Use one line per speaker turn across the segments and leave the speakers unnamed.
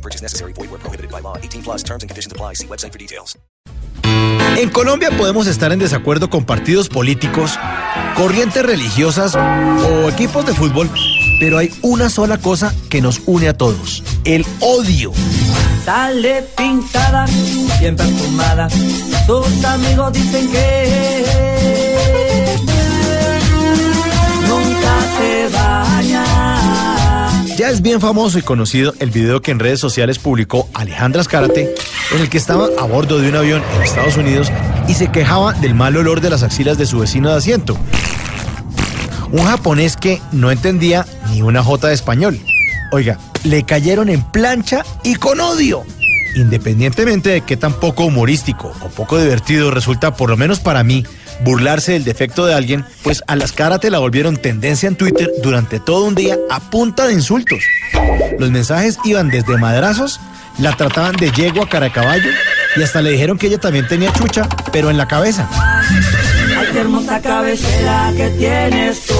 No purchase necessary. Void where prohibited by law. 18 plus terms and conditions apply. See website for details.
En Colombia podemos estar en desacuerdo con partidos políticos, corrientes religiosas o equipos de fútbol, pero hay una sola cosa que nos une a todos, el odio.
Sale pintada, bien perfumada. Sus amigos dicen que
Ya es bien famoso y conocido el video que en redes sociales publicó Alejandra Escárate, en el que estaba a bordo de un avión en Estados Unidos y se quejaba del mal olor de las axilas de su vecino de asiento. Un japonés que no entendía ni una jota de español. Oiga, le cayeron en plancha y con odio. Independientemente de que tan poco humorístico o poco divertido resulta, por lo menos para mí, burlarse del defecto de alguien, pues a las caras te la volvieron tendencia en Twitter durante todo un día a punta de insultos. Los mensajes iban desde madrazos, la trataban de yegua cara caballo y hasta le dijeron que ella también tenía chucha, pero en la cabeza.
Ay, qué hermosa cabecera que tienes tú.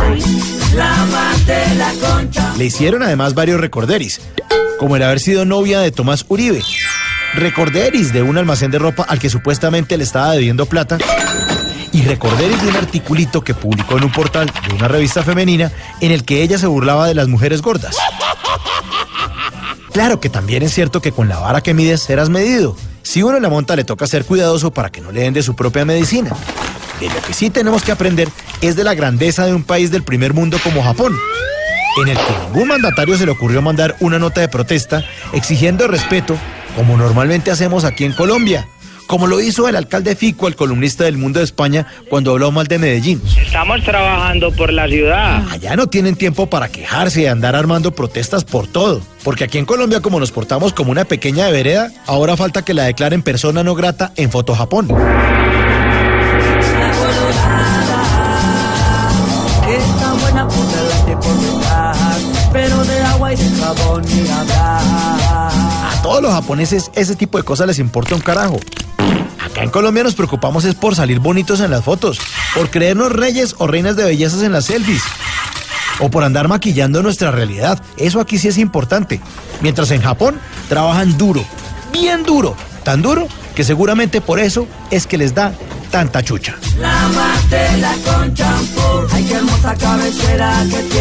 La concha.
Le hicieron además varios recorderis, como el haber sido novia de Tomás Uribe, recorderis de un almacén de ropa al que supuestamente le estaba debiendo plata, y recorderis de un articulito que publicó en un portal de una revista femenina en el que ella se burlaba de las mujeres gordas. Claro que también es cierto que con la vara que mides serás medido. Si uno la monta le toca ser cuidadoso para que no le den de su propia medicina. De lo que sí tenemos que aprender es de la grandeza de un país del primer mundo como Japón, en el que ningún mandatario se le ocurrió mandar una nota de protesta exigiendo respeto, como normalmente hacemos aquí en Colombia, como lo hizo el alcalde Fico, el columnista del Mundo de España, cuando habló mal de Medellín.
Estamos trabajando por la ciudad.
Allá no tienen tiempo para quejarse y andar armando protestas por todo. Porque aquí en Colombia, como nos portamos como una pequeña de vereda, ahora falta que la declaren persona no grata en Foto Japón.
La colorada. Es tan buena por delante y por detrás. Pero de agua y de jabón ni hablar.
Los japoneses ese tipo de cosas les importa un carajo. Acá en Colombia nos preocupamos es por salir bonitos en las fotos, por creernos reyes o reinas de bellezas en las selfies, o por andar maquillando nuestra realidad. Eso aquí sí es importante. Mientras en Japón trabajan duro, bien duro, tan duro que seguramente por eso es que les da tanta chucha.
Con champú. Hermosa cabecera que tiene.